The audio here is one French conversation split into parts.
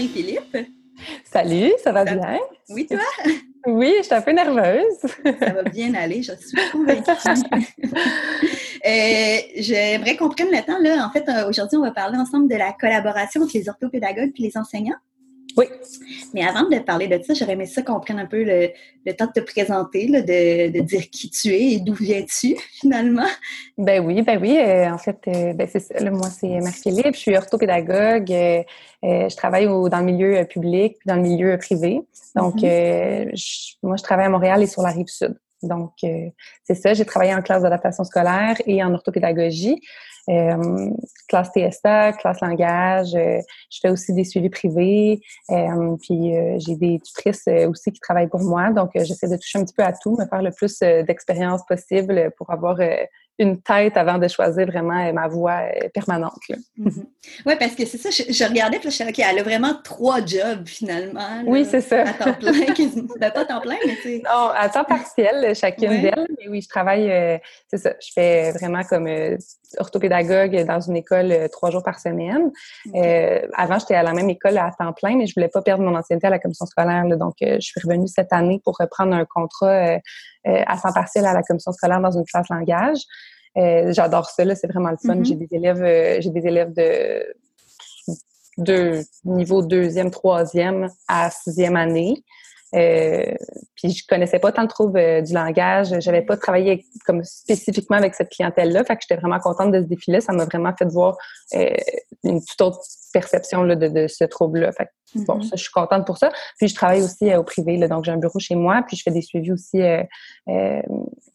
Marie-Philippe. Salut, ça va bien? Oui, toi? Oui, je suis un peu nerveuse. ça va bien aller, je suis convaincue. euh, J'aimerais qu'on prenne le temps. Là. En fait, euh, aujourd'hui, on va parler ensemble de la collaboration entre les orthopédagogues et les enseignants. Oui. Mais avant de parler de ça, j'aurais aimé ça qu'on prenne un peu le, temps de te présenter, de, dire qui tu es et d'où viens-tu finalement. Ben oui, ben oui. Euh, en fait, euh, ben c'est ça. moi, c'est Marie-Philippe. Je suis orthopédagogue. Euh, je travaille dans le milieu public puis dans le milieu privé. Donc, mm-hmm. moi, je travaille à Montréal et sur la rive sud. Donc, c'est ça. J'ai travaillé en classe d'adaptation scolaire et en orthopédagogie. Euh, classe TSA, classe langage. Euh, je fais aussi des suivis privés. Euh, puis j'ai des tutrices aussi qui travaillent pour moi. Donc, j'essaie de toucher un petit peu à tout, me faire le plus d'expérience possible pour avoir une tête avant de choisir vraiment euh, ma voie euh, permanente. Mm-hmm. Oui, parce que c'est ça, je, regardais, puis je suis OK, elle a vraiment trois jobs finalement. oui, c'est ça. À temps plein, ben, pas à temps plein, mais tu Non, à temps partiel, chacune d'elles. Mais oui, je travaille, euh, c'est ça, je fais vraiment comme orthopédagogue dans une école trois jours par semaine. avant, j'étais à la même école à temps plein, mais je voulais pas perdre mon ancienneté à la commission scolaire. donc, je suis revenue cette année pour reprendre un contrat à temps partiel à la commission scolaire dans une classe langage. Euh, j'adore ça, là, c'est vraiment le fun. Mm-hmm. J'ai des élèves, euh, j'ai des élèves de, de niveau deuxième, troisième à sixième année. Euh, puis je connaissais pas tant trop euh, du langage, j'avais pas travaillé comme spécifiquement avec cette clientèle-là, fait que j'étais vraiment contente de ce défi-là. Ça m'a vraiment fait voir euh, une toute autre perception là, de, de, ce trouble-là. Fait que, bon, mm-hmm. je suis contente pour ça. Puis je travaille aussi au privé, là, donc j'ai un bureau chez moi, puis je fais des suivis aussi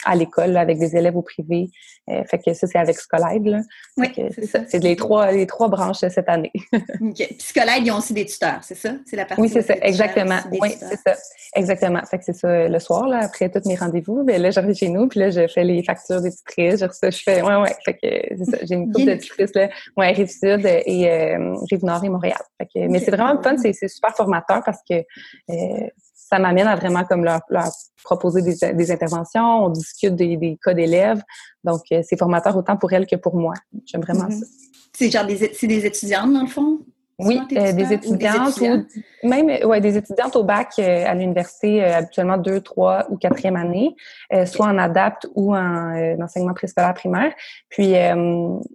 à l'école avec des élèves au privé. fait que ça, c'est avec Scolaide. Oui, c'est ça. C'est les trois, les trois branches cette année. OK. Puis Scolaide, ils ont aussi des tuteurs, c'est ça? C'est la partie Oui, c'est ça, exactement. Oui, c'est ça. Exactement. Fait que c'est ça le soir, là, après tous mes rendez-vous. Ben là, j'arrive chez nous, puis là, je fais les factures des tutrices. Je, je fais, ouais, ouais. Fait que c'est ça. J'ai une couple de tutrices, là. Ouais, Rive-Sud et euh, Rive-Nord et Montréal. Fait que, mais c'est vraiment fun, c'est super formateur parce que euh, ça m'amène à vraiment comme leur, leur proposer des, des, interventions, on discute des, des cas d'élèves. Donc, euh, c'est formateur autant pour elles que pour moi. J'aime vraiment mm-hmm. ça. C'est genre des, c'est des étudiantes, dans le fond? Oui, euh, des étudiantes ou, même ouais, des étudiantes au bac euh, à l'université, euh, habituellement deux, trois ou quatrième année, soit en adapte ou en enseignement préscolaire primaire. Puis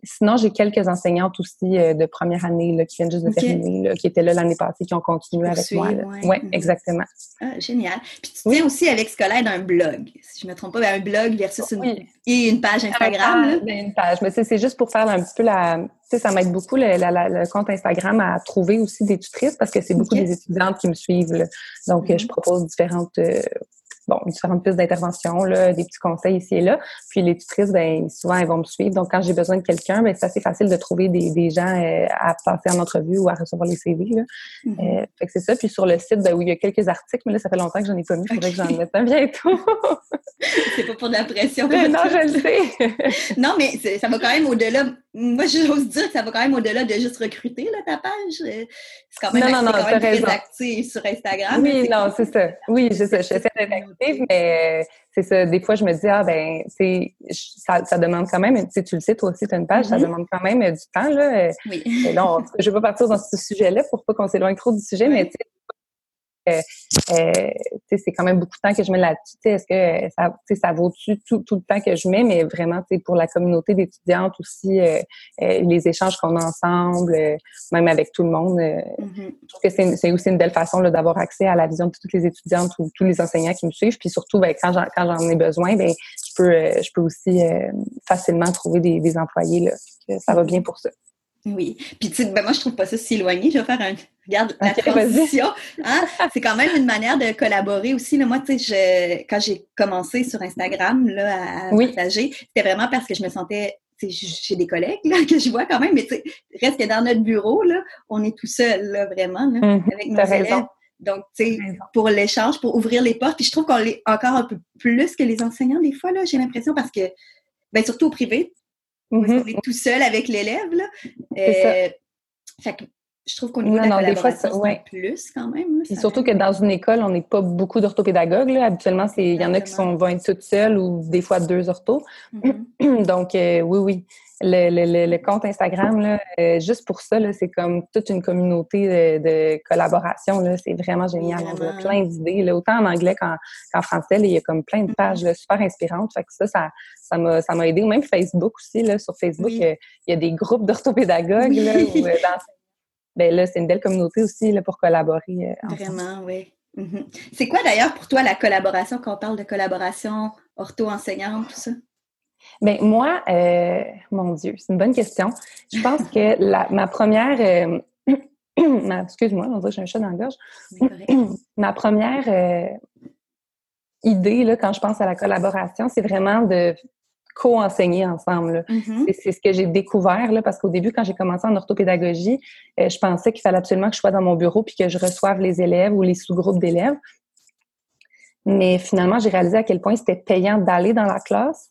sinon, j'ai quelques enseignantes aussi de première année là, qui viennent juste de terminer, là, qui étaient là l'année passée, qui ont continué avec moi. Oui, ouais, exactement. Ah, génial. Puis tu tiens aussi avec Scolaire d'un blog, si je ne me trompe pas, ben, un blog versus une, et une page Instagram. Ben, une page, mais c'est juste pour faire un petit peu la ça m'aide beaucoup le, le, compte Instagram à trouver aussi des tutrices parce que c'est beaucoup des étudiantes qui me suivent. Donc, mm-hmm. je propose différentes euh, bon, différentes pistes d'intervention, là, des petits conseils ici et là. Puis les tutrices, ben souvent, elles vont me suivre. Donc, quand j'ai besoin de quelqu'un, ben c'est assez facile de trouver des, des gens euh, à passer en entrevue ou à recevoir les CV. Là. Mm-hmm. Euh, fait que c'est ça. Puis sur le site, ben, où il y a quelques articles, mais là, ça fait longtemps que j'en ai pas mis. Il faudrait que j'en mette un bientôt. c'est pas pour de la pression. non, je le sais. non, mais ça va quand même au-delà. Moi, j'ose dire que ça va quand même au-delà de juste recruter là, ta page. C'est quand même, non, non, non, quand même très actif sur Instagram. Oui, non, c'est ça. Oui, c'est ça. J'essaie d'être active, mais c'est ça. Des fois, je me dis, ah, ben, ça, ça demande quand même, tu le sais, toi aussi, tu as une page, ça mm-hmm. demande quand même du temps, là. Oui. Et là, je ne vais pas partir dans ce sujet-là pour pas qu'on s'éloigne trop du sujet, mais euh, c'est quand même beaucoup de temps que je mets là-dessus. Est-ce que ça, ça vaut-tu tout, tout, le temps que je mets, mais vraiment pour la communauté d'étudiantes aussi, euh, euh, les échanges qu'on a ensemble, euh, même avec tout le monde. Mm-hmm. Je trouve que c'est aussi une belle façon d'avoir accès à la vision de toutes les étudiantes ou tous les enseignants qui me suivent. Puis surtout, ben, quand j'en ai besoin, ben, je peux, je peux aussi facilement trouver des, des employés. Là, ça va bien pour ça. Oui. Puis, tu sais, ben moi, je trouve pas ça si éloigné. Je vais faire un. Regarde, la transition. Hein? C'est quand même une manière de collaborer aussi. Là. Moi, tu sais, quand j'ai commencé sur Instagram là, à partager, c'était vraiment parce que je me sentais. J'ai des collègues là, que je vois quand même, mais tu sais, reste que dans notre bureau, là, on est tout seul, là, vraiment, là, mm-hmm. avec nos élèves. Donc, tu sais, pour l'échange, pour ouvrir les portes. Puis je trouve qu'on l'est encore un peu plus que les enseignants, des fois, là, j'ai l'impression, parce que, ben, surtout au privé, on est mm-hmm. tout seul avec l'élève. Euh, fait que je trouve qu'on est non, des fois, ouais. plus quand même. Surtout que dans une école, on n'est pas beaucoup d'orthopédagogues. Habituellement, il y en a qui sont, vont être toutes seules ou des fois deux orthos. Mm-hmm. Donc, euh, oui, oui. Le, compte Instagram, là, euh, juste pour ça, c'est comme toute une communauté de, collaboration. C'est vraiment génial. On a plein d'idées, autant en anglais qu'en français. il y a comme plein de pages super inspirantes. Fait que ça, ça, m'a, ça aidé. Ou même Facebook aussi. Là, sur Facebook, il y a des groupes d'orthopédagogues. Là, euh, ben là, c'est une belle communauté aussi là, pour collaborer. Euh, Vraiment, oui. Mhm. C'est quoi d'ailleurs pour toi la collaboration, quand on parle de collaboration ortho-enseignante, tout ça? Bien, moi, euh, mon Dieu, c'est une bonne question. Je pense que la, ma première. excuse-moi, on dirait que j'ai un chat dans la gorge. ma première idée, là, quand je pense à la collaboration, c'est vraiment de co-enseigner ensemble. Mm-hmm. C'est ce que j'ai découvert là, parce qu'au début, quand j'ai commencé en orthopédagogie, euh, je pensais qu'il fallait absolument que je sois dans mon bureau puis que je reçoive les élèves ou les sous-groupes d'élèves. Mais finalement, j'ai réalisé à quel point c'était payant d'aller dans la classe.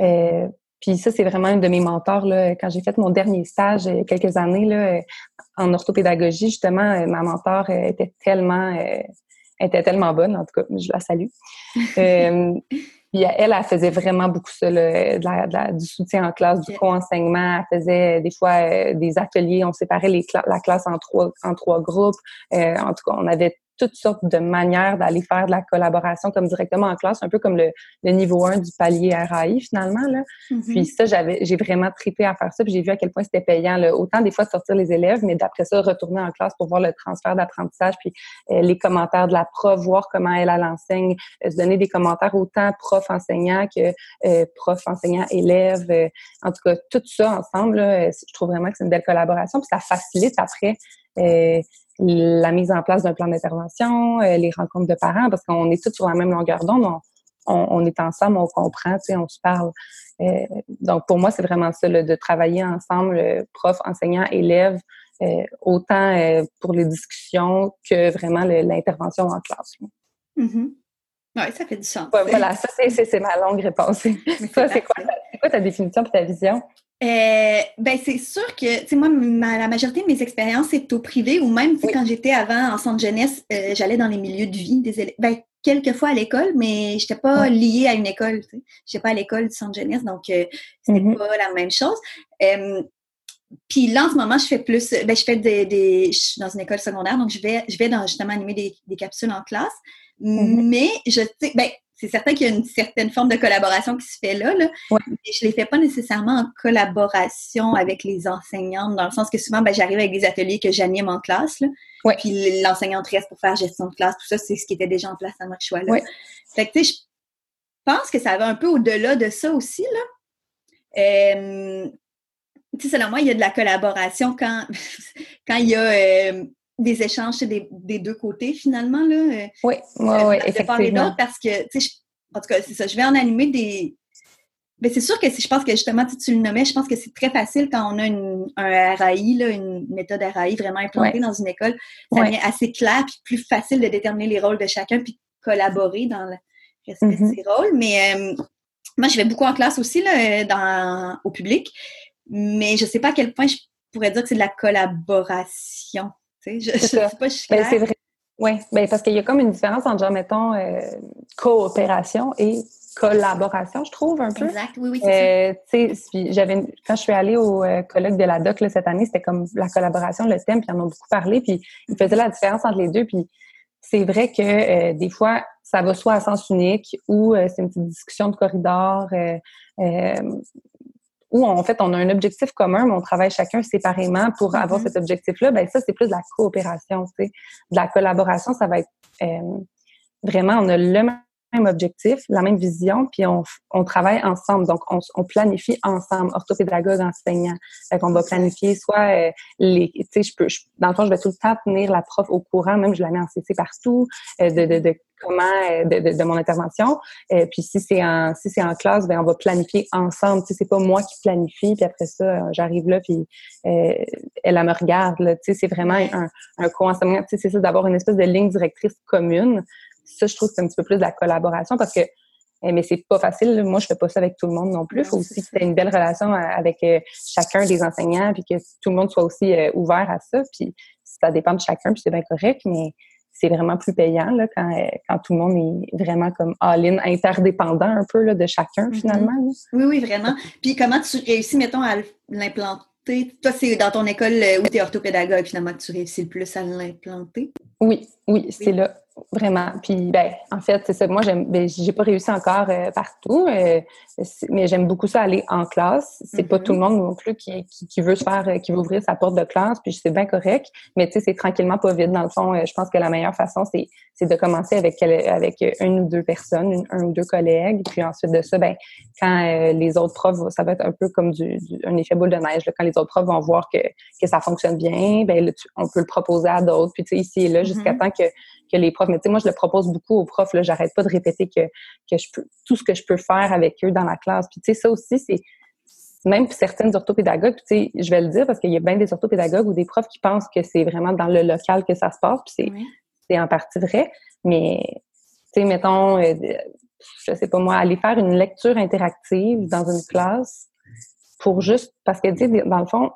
Euh, puis ça, c'est vraiment une de mes mentors. Là, quand j'ai fait mon dernier stage il y a quelques années là, en orthopédagogie, justement, euh, ma mentor était tellement était tellement bonne, en tout cas, je la salue. Puis elle, elle faisait vraiment beaucoup ça, du soutien en classe, du co-enseignement. Elle faisait des fois euh, des ateliers, on séparait les la classe en trois, en trois groupes. Euh, en tout cas, on avait toutes sortes de manières d'aller faire de la collaboration comme directement en classe, un peu comme le, niveau 1 du palier RAI finalement. Là. Mm-hmm. Puis ça, j'avais, j'ai vraiment tripé à faire ça, puis j'ai vu à quel point c'était payant. Là. Autant des fois sortir les élèves, mais d'après ça, retourner en classe pour voir le transfert d'apprentissage, puis euh, les commentaires de la prof, voir comment elle, elle enseigne, euh, se donner des commentaires autant prof-enseignant que euh, prof-enseignant-élève. en tout cas, tout ça ensemble, je trouve vraiment que c'est une belle collaboration, puis ça facilite après la mise en place d'un plan d'intervention, euh, les rencontres de parents, parce qu'on est tous sur la même longueur d'onde, on, est ensemble, on comprend, tu sais, on se parle. Euh, donc, pour moi, c'est vraiment ça, de travailler ensemble, prof, enseignant, élève, euh, autant pour les discussions que vraiment l'intervention en classe. Mm-hmm. Oui, ça fait du sens. voilà, ça, c'est ma longue réponse. ça, c'est quoi, quoi, ta définition et ta vision? Euh, ben c'est sûr que, tu sais, moi, la majorité de mes expériences c'est au privé ou même quand j'étais avant en centre jeunesse, euh, j'allais dans les milieux de vie des élèves. Ben, quelques fois à l'école, mais j'étais pas liée à une école. Je n'étais pas à l'école du centre jeunesse, donc euh, c'était mm-hmm. pas la même chose. puis là, en ce moment, je fais plus, ben, je fais des, je suis dans une école secondaire, donc je vais, je vais dans, justement animer des, des capsules en classe. Mm-hmm. Mais je sais, ben, c'est certain qu'il y a une certaine forme de collaboration qui se fait là, là mais je ne les fais pas nécessairement en collaboration avec les enseignantes, dans le sens que souvent, ben, j'arrive avec des ateliers que j'anime en classe, là, puis l'enseignante reste pour faire gestion de classe, tout ça, c'est ce qui était déjà en place à moi choix là. Fait que, tu sais, je pense que ça va un peu au-delà de ça aussi, là. Euh, tu sais, selon moi, il y a de la collaboration quand, quand il y a... Euh, des échanges des, des, deux côtés, finalement. Là, euh, oui, oui, oui, effectivement. parce que, tu sais, en tout cas, c'est ça, je vais en animer des... Mais c'est sûr que je pense que justement, tu le nommais, je pense que c'est très facile quand on a une, un RAI, là, une méthode RAI vraiment implantée dans une école. Ça devient assez clair puis plus facile de déterminer les rôles de chacun puis collaborer dans le respect de mm-hmm. ses rôles. Mais euh, moi, je vais beaucoup en classe aussi là, dans, au public, mais je ne sais pas à quel point je pourrais dire que c'est de la collaboration. Je ne sais pas, je suis ben, C'est vrai. Oui, ben, parce qu'il y a comme une différence entre, mettons, euh, coopération et collaboration, je trouve, un peu. Exact, oui, oui, euh, j'avais, quand je suis allée au euh, colloque de la DOC là, cette année, c'était comme la collaboration, le thème, puis ils en ont beaucoup parlé, puis ils faisaient la différence entre les deux, puis c'est vrai que euh, des fois, ça va soit à sens unique ou c'est une petite discussion de corridor où en fait on a un objectif commun, mais on travaille chacun séparément pour avoir mm-hmm. cet objectif-là, ben ça c'est plus de la coopération, tu sais, de la collaboration, ça va être euh, vraiment on a le même objectif, la même vision, puis on, travaille ensemble. Donc, on, planifie ensemble, orthopédagogue, enseignant. Fait qu'on va planifier soit euh, les, tu sais, je peux, dans le fond, je vais tout le temps tenir la prof au courant, même je la mets en CC partout, euh, de, de, de, comment, euh, de, de, mon intervention. Puis si c'est en, si c'est en classe, ben on va planifier ensemble. Tu sais, c'est pas moi qui planifie, puis après ça, j'arrive là, puis elle, elle me regarde. Tu sais, c'est vraiment un, un co-enseignement. Tu sais, c'est ça, d'avoir une espèce de ligne directrice commune ça, je trouve que c'est un petit peu plus de la collaboration parce que eh, mais c'est pas facile. Moi, je fais pas ça avec tout le monde non plus. Il faut aussi que tu aies une belle relation euh, avec euh, chacun des enseignants, puis que tout le monde soit aussi euh, ouvert à ça. Puis ça dépend de chacun, puis c'est bien correct, mais c'est vraiment plus payant là, quand, quand tout le monde est vraiment comme all-in, interdépendant un peu là, de chacun mm-hmm. finalement. Oui, oui, vraiment. Puis comment tu réussis, mettons, à l'implanter? Toi, c'est dans ton école où tu es orthopédagogue, finalement, que tu réussis le plus à l'implanter? Oui, oui, c'est là. Vraiment. Puis, ben, en fait, c'est ça. Moi, j'aime, ben, j'ai pas réussi encore euh, partout, euh, mais j'aime beaucoup ça aller en classe. C'est pas tout le mm-hmm. monde non plus qui, qui, veut se faire, qui veut ouvrir sa porte de classe, puis c'est bien correct. Mais tu sais, c'est tranquillement pas vite. Dans le fond, euh, je pense que la meilleure façon, c'est, c'est de commencer avec avec une ou deux personnes, un ou deux collègues, puis ensuite de ça, ben, quand les autres profs, ça va être un peu comme du, un effet boule de neige. Là, quand les autres profs vont voir que, que ça fonctionne bien, ben, on peut le proposer à d'autres. Puis tu sais, ici et là, jusqu'à mm-hmm. temps que que les profs. Mais tu sais, moi, je le propose beaucoup aux profs. Là, j'arrête pas de répéter que, que je peux tout ce que je peux faire avec eux dans la classe. Puis tu sais, ça aussi, c'est même certaines orthopédagogues, tu sais, je vais le dire parce qu'il y a bien des orthopédagogues ou des profs qui pensent que c'est vraiment dans le local que ça se passe. Puis c'est en partie vrai. Mais tu sais, mettons, euh, je sais pas moi, aller faire une lecture interactive dans une classe pour juste parce que tu sais, dans le fond,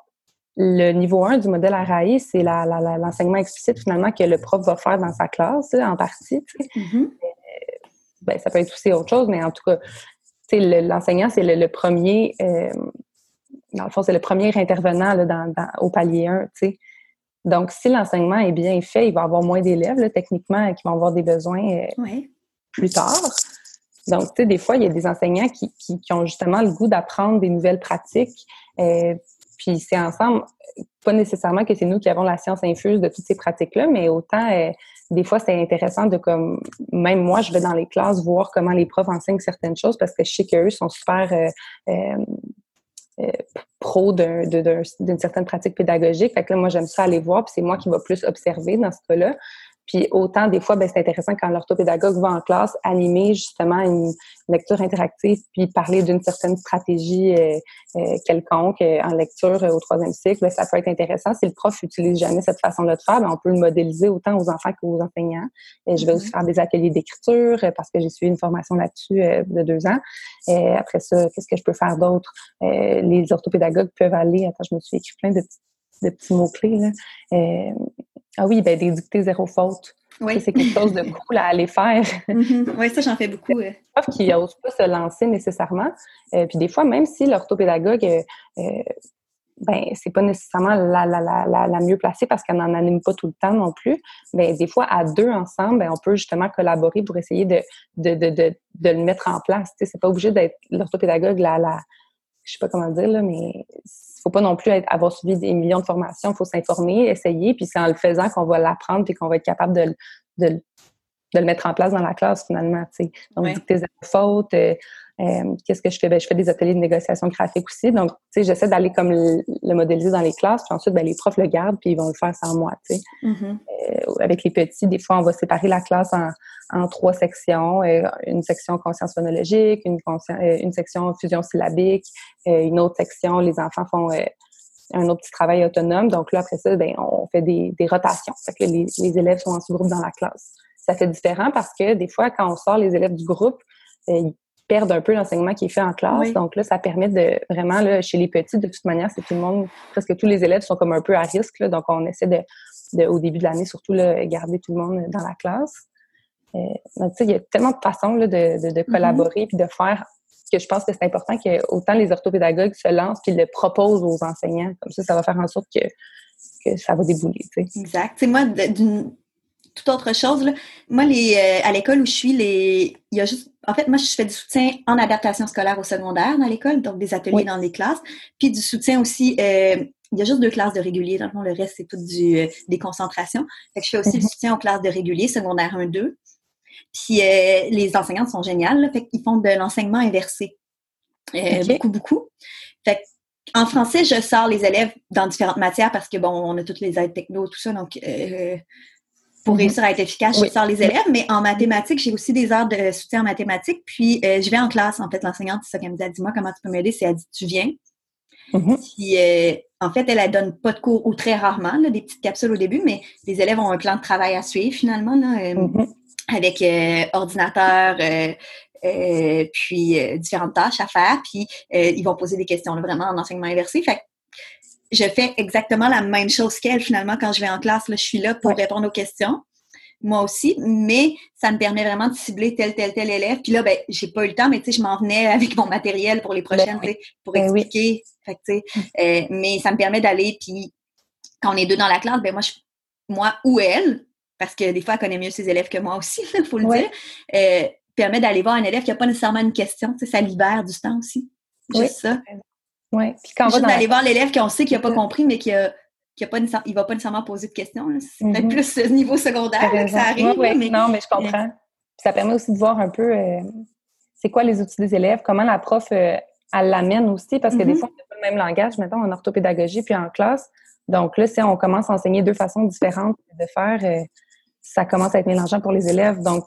le niveau 1 du modèle RAI, c'est l'enseignement explicite finalement que le prof va faire dans sa classe, en partie. Mm-hmm. Euh, ben, ça peut être aussi autre chose, mais en tout cas, l'enseignant, c'est le, premier, euh, dans le fond, c'est le premier intervenant dans, au palier 1. Donc, si l'enseignement est bien fait, il va y avoir moins d'élèves, techniquement, qui vont avoir des besoins euh, plus tard. Donc, tu sais, des fois, il y a des enseignants qui, qui, ont justement le goût d'apprendre des nouvelles pratiques, puis c'est ensemble, pas nécessairement que c'est nous qui avons la science infuse de toutes ces pratiques-là, mais autant euh, des fois c'est intéressant de comme même moi je vais dans les classes voir comment les profs enseignent certaines choses parce que je sais qu'eux sont super euh, euh, pro d'une certaine pratique pédagogique. Fait que là, moi, j'aime ça aller voir, puis c'est moi qui va plus observer dans ce cas-là. Puis autant des fois, ben, c'est intéressant quand l'orthopédagogue va en classe animer justement une lecture interactive, puis parler d'une certaine stratégie euh, euh, quelconque euh, en lecture au troisième cycle. Ben, ça peut être intéressant. Si le prof utilise jamais cette façon-là de faire, ben, on peut le modéliser autant aux enfants qu'aux enseignants. Et je vais aussi mm-hmm. faire des ateliers d'écriture parce que j'ai suivi une formation là-dessus de deux ans. Et après ça, qu'est-ce que je peux faire d'autre? les orthopédagogues peuvent aller, attends, je me suis écrit plein de petits de petits mots-clés. Là. Ah oui, ben des dictées zéro faute. Oui. C'est quelque chose de cool à aller faire. Mm-hmm. Oui, ça, j'en fais beaucoup. Profs qui n'osent pas se lancer nécessairement. Euh, puis des fois, même si l'orthopédagogue, euh, euh, ben, c'est pas nécessairement la, la, la, la, mieux placée parce qu'elle n'en anime pas tout le temps non plus. Ben, des fois, à deux ensemble, ben, on peut justement collaborer pour essayer de, de, de, de, de le mettre en place. C'est pas obligé d'être l'orthopédagogue, la, la, je sais pas comment dire, là, mais faut pas non plus avoir suivi des millions de formations. Il faut s'informer, essayer, puis c'est en le faisant qu'on va l'apprendre puis qu'on va être capable de, de, le mettre en place dans la classe finalement. sais. Donc, ouais. tes fautes. Euh, euh, qu'est-ce que je fais? Ben, je fais des ateliers de négociation graphique aussi. Donc, tu sais, j'essaie d'aller comme le, modéliser dans les classes. Puis ensuite, ben, les profs le gardent puis ils vont le faire sans moi. Mm-hmm. Euh, avec les petits, des fois, on va séparer la classe en, en trois sections. une section conscience phonologique, une, une section fusion syllabique, une autre section, les enfants font un autre petit travail autonome. Donc là, après ça, ben, on fait des, des rotations. Fait que les, les, élèves sont en sous-groupe dans la classe. Ça fait différent parce que des fois, quand on sort les élèves du groupe, euh, ils perdent un peu l'enseignement qui est fait en classe. Donc là, ça permet de vraiment, là, chez les petits, de toute manière, c'est tout le monde, presque tous les élèves sont comme un peu à risque. Là, donc on essaie de, de, au début de l'année, surtout, là, garder tout le monde dans la classe. Euh, donc, tu sais, il y a tellement de façons là, de, de, de mm-hmm. collaborer puis de faire que je pense que c'est important que autant les orthopédagogues se lancent qu'ils le proposent aux enseignants. Comme ça, ça va faire en sorte que, que ça va débouler. Tu sais. Exact. C'est moi, d'une toute autre chose, là, moi, les, euh, à l'école où je suis, les, il y a juste, en fait, moi, je fais du soutien en adaptation scolaire au secondaire dans l'école, donc des ateliers dans les classes, puis du soutien aussi. Euh, il y a juste deux classes de régulier. Dans le fond, le reste, c'est tout du, euh, des concentrations. Fait que je fais aussi du mm-hmm. soutien aux classes de régulier, secondaire 1-2. Puis euh, les enseignantes sont géniales, fait qu'ils font de l'enseignement inversé. Beaucoup, beaucoup. Fait en français, je sors les élèves dans différentes matières parce que, bon, on a toutes les aides techno, tout ça, donc euh, pour mhm. réussir à être efficace, je sors les élèves, mais en mathématiques, j'ai aussi des heures de soutien en mathématiques, puis je vais en classe, en fait, l'enseignante, c'est ça qu'elle me dit, dis-moi comment tu peux m'aider, c'est elle dit, tu viens. Mhm. Puis, en fait, elle, ne donne pas de cours ou très rarement, des petites capsules au début, mais les élèves ont un plan de travail à suivre finalement. Là, mhm avec euh, ordinateur, euh, euh, puis différentes tâches à faire, puis ils vont poser des questions vraiment en enseignement inversé. Fait je fais exactement la même chose qu'elle finalement quand je vais en classe. Là, je suis là pour répondre aux questions. moi aussi, mais ça me permet vraiment de cibler tel, tel, tel élève. Puis là, ben, j'ai pas eu le temps, mais tu sais, je m'en venais avec mon matériel pour les ben prochaines, pour ben expliquer. Fait que, euh, mais ça me permet d'aller, puis quand on est deux dans la classe, ben moi, je, moi ou elle, parce que des fois, elle connaît mieux ses élèves que moi aussi, il faut le dire, euh, permet d'aller voir un élève qui n'a pas nécessairement une question. Ça libère du temps aussi. Juste ça. Oui. Puis quand Juste d'aller voir l'élève qu'on sait qu'il n'a pas compris, mais qui a il ne va pas nécessairement poser de questions. C'est peut-être mm-hmm. plus niveau secondaire que ça arrive. mais, non, mais je comprends. ça permet aussi de voir un peu euh, c'est quoi les outils des élèves, comment la prof euh, elle l'amène aussi, parce que des mm-hmm. fois, on n'a pas le même langage, mettons, en orthopédagogie puis en classe. Donc là, si on commence à enseigner deux façons différentes de faire, euh, ça commence à être mélangeant pour les élèves. Donc,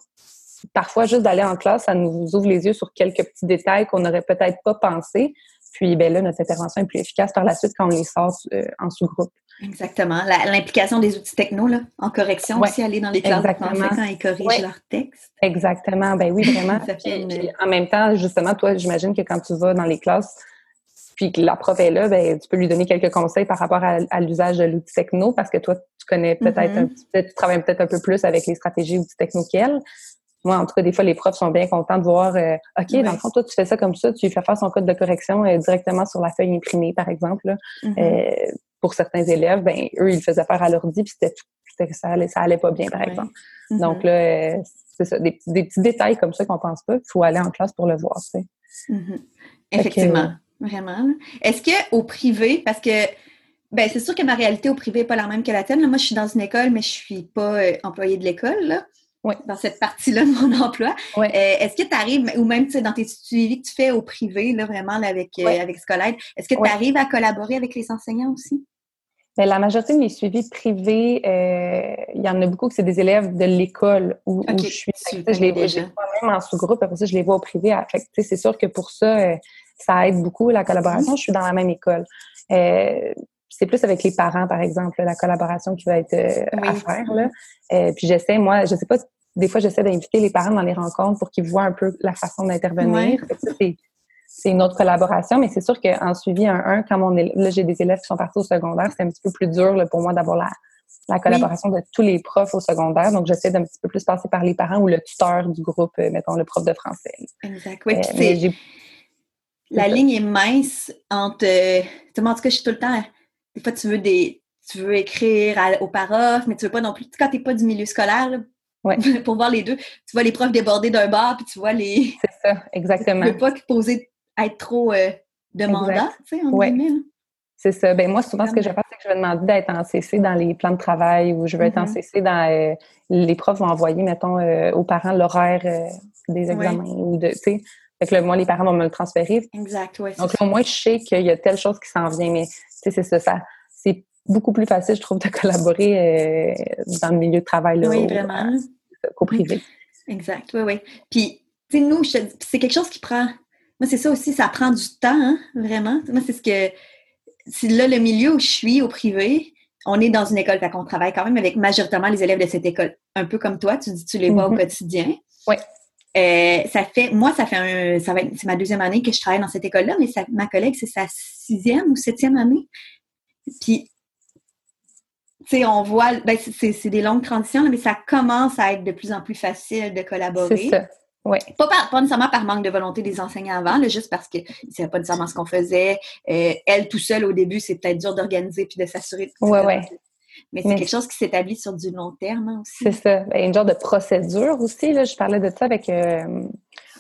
parfois, juste d'aller en classe, ça nous ouvre les yeux sur quelques petits détails qu'on n'aurait peut-être pas pensé. Puis ben là, notre intervention est plus efficace par la suite quand on les sort en sous-groupe. Exactement. L'implication des outils techno là, en correction aussi, aller dans les classes Exactement. quand ils corrigent leur texte. Exactement. Ben oui, vraiment. en même temps, justement, toi, j'imagine que quand tu vas dans les classes, puis que la prof est là, ben, tu peux lui donner quelques conseils par rapport à, l'usage de l'outil techno parce que toi, tu connais peut-être mm-hmm. un petit peu, tu travailles peut-être un peu plus avec les stratégies outils techno qu'elle. Moi, en tout cas, des fois, les profs sont bien contents de voir, euh, OK, dans le fond, toi, tu fais ça comme ça, tu lui fais faire son code de correction euh, directement sur la feuille imprimée, par exemple. Mm-hmm. Euh, pour certains élèves, ben eux, ils faisaient faire à l'ordi, puis c'était ça allait, ça allait pas bien, par exemple. Mm-hmm. Donc là, c'est ça, des, petits détails comme ça qu'on pense pas. Il faut aller en classe pour le voir, tu sais. Mm-hmm. Effectivement, vraiment. Est-ce que au privé, parce que ben c'est sûr que ma réalité au privé n'est pas la même que la tienne. moi, je suis dans une école, mais je suis pas employée de l'école. Oui. dans cette partie-là de mon emploi. Euh, est-ce que tu arrives, ou même dans tes suivis que tu fais au privé, là, vraiment avec, euh, avec Scolaire, est-ce que tu arrives à collaborer avec les enseignants aussi? Bien, la majorité de mes suivis privés, euh, il y en a beaucoup que c'est des élèves de l'école où, je suis. je les vois moi-même en sous-groupe, après ça, je les vois au privé. c'est sûr que pour ça, ça aide beaucoup la collaboration. Je suis dans la même école c'est plus avec les parents, par exemple, la collaboration qui va être à faire. Là. puis j'essaie, moi, je sais pas des fois, j'essaie d'inviter les parents dans les rencontres pour qu'ils voient un peu la façon d'intervenir. C'est une autre collaboration, mais c'est sûr qu'en suivi un 1, quand mon là, j'ai des élèves qui sont partis au secondaire, c'est un petit peu plus dur pour moi d'avoir la, la collaboration de tous les profs au secondaire. Donc, j'essaie d'un petit peu plus passer par les parents ou le tuteur du groupe, euh, mettons, le prof de français. Exact. Oui, euh, la ligne est mince entre. Euh, en tout cas, je suis tout le temps. Tu veux des. Tu veux écrire aux profs, mais tu veux pas non plus. Quand tu n'es pas du milieu scolaire, Ouais. pour voir les deux. Tu vois les profs déborder d'un bar, puis tu vois les. C'est ça, exactement. Tu peux pas poser, être trop euh, demandant, tu sais, en ouais. C'est ça. Ben moi, souvent, ce que je fais, c'est que je vais demander d'être en CC dans les plans de travail ou je vais être en mm-hmm. CC dans. Euh, les profs vont envoyer, mettons, euh, aux parents l'horaire des examens ou de. Tu sais. Fait que là, moi, les parents vont me le transférer. Exact, oui. Donc là, au moins, je sais qu'il y a telle chose qui s'en vient, mais c'est ça, ça. C'est beaucoup plus facile, je trouve, de collaborer euh, dans le milieu de travail là, oui, vraiment. qu'au privé. Exact, oui, oui. Puis, tu sais, nous, c'est quelque chose qui prend. Moi, c'est ça aussi, ça prend du temps, hein, vraiment. Moi, c'est ce que. Là le milieu où je suis, au privé. On est dans une école, fait qu'on travaille quand même avec majoritairement les élèves de cette école. Un peu comme toi, tu dis tu les vois au mm-hmm. quotidien. Oui. Euh, ça fait, moi, ça fait un, ça va c'est ma deuxième année que je travaille dans cette école-là, mais ça, ma collègue, c'est sa sixième ou septième année. Puis sais, on voit, ben, c'est des longues transitions, mais ça commence à être de plus en plus facile de collaborer. C'est ça. Ouais. Pas, pas, nécessairement par manque de volonté des enseignants avant, là, juste parce qu'ils ne savaient pas nécessairement ce qu'on faisait. Euh, elle, tout seule, au début, c'est peut-être dur d'organiser puis de s'assurer. Ouais, ouais. Mais c'est quelque chose qui s'établit sur du long terme hein, aussi. C'est ça. Ben, une genre de procédure aussi. Là. Je parlais de ça avec euh,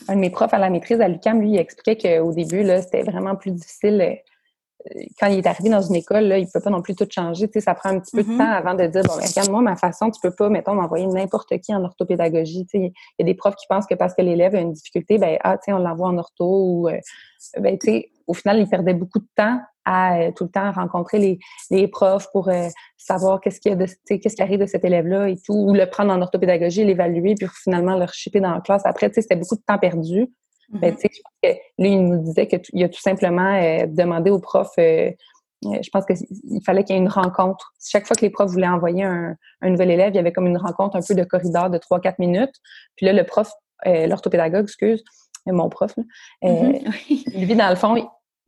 un de mes profs à la maîtrise à l'UQAM. Lui, il expliquait qu'au début, c'était vraiment plus difficile euh, quand il est arrivé dans une école, là, il peut pas non plus tout changer. Tu sais, ça prend un petit peu de mm-hmm. temps avant de dire, bon, ben, regarde, moi, ma façon, tu peux pas, mettons, m'envoyer n'importe qui en orthopédagogie. Tu sais, il y a des profs qui pensent que parce que l'élève a une difficulté, ben, ah, tu sais, on l'envoie en ortho ou, euh, ben, tu sais, au final, il perdait beaucoup de temps à euh, tout le temps rencontrer les, les profs pour euh, savoir qu'est-ce qu'il y a de, qu'est-ce qui arrive de cet élève-là et tout, ou le prendre en orthopédagogie, l'évaluer, puis finalement le shipper dans la classe. Après, tu sais, c'était beaucoup de temps perdu. Ben, mm-hmm. je pense que lui, il nous disait qu'il a tout simplement euh, demandé aux profs, euh, euh, je pense qu'il fallait qu'il y ait une rencontre. Chaque fois que les profs voulaient envoyer un, nouvel élève, il y avait comme une rencontre un peu de corridor de 3-4 minutes. Puis là, le prof, l'orthopédagogue, excuse, mon prof, mm-hmm. lui, dans le fond,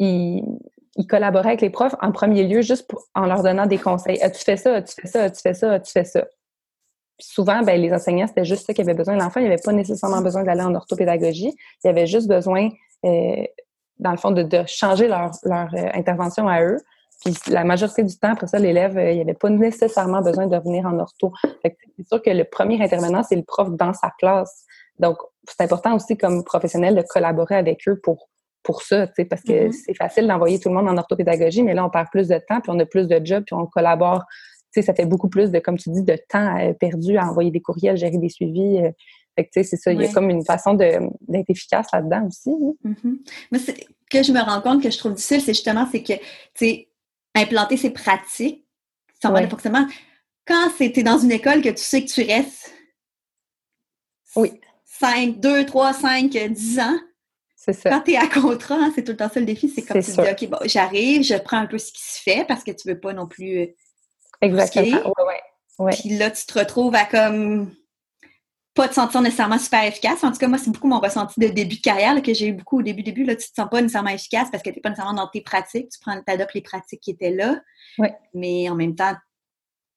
il, collaborait avec les profs en premier lieu juste en leur donnant des conseils. As-tu fait ça? As-tu fait ça? As-tu fait ça? As-tu fait ça? souvent, ben, les enseignants, c'était juste ça qu'ils avaient besoin. L'enfant, il avait pas nécessairement besoin d'aller en orthopédagogie. Il avait juste besoin, euh, dans le fond, de, changer leur, leur euh, intervention à eux. Puis la majorité du temps, après ça, l'élève, euh, il n'avait pas nécessairement besoin de revenir en ortho. C'est sûr que le premier intervenant, c'est le prof dans sa classe. Donc, c'est important aussi comme professionnel de collaborer avec eux pour pour ça, parce que mm-hmm. c'est facile d'envoyer tout le monde en orthopédagogie, mais là, on perd plus de temps, puis on a plus de jobs, puis on collabore. Tu sais, ça fait beaucoup plus de, comme tu dis, de temps euh, perdu à envoyer des courriels, gérer des suivis. Euh. fait que, tu sais, c'est ça. Il y a comme une façon d'être efficace là-dedans aussi. Mm-hmm. Mais ce que je me rends compte que je trouve difficile, c'est justement, c'est que, tu sais, implanter ces pratiques, sans ouais. forcément, quand c'était dans une école que tu sais que tu restes oui. 5, 2, 3, 5, 10 ans, quand tu es à contrat, hein, c'est tout le temps ça le défi. C'est comme tu dis, OK, bon, j'arrive, je prends un peu ce qui se fait parce que tu veux pas non plus. Euh, Exactement. Ouais, ouais, Puis là, tu te retrouves à comme pas te sentir nécessairement super efficace. En tout cas, moi, c'est beaucoup mon ressenti de début de carrière que j'ai eu beaucoup au début. début, là, tu te sens pas nécessairement efficace parce que tu n'es pas nécessairement dans tes pratiques. Tu prends, adoptes les pratiques qui étaient là. Mais en même temps,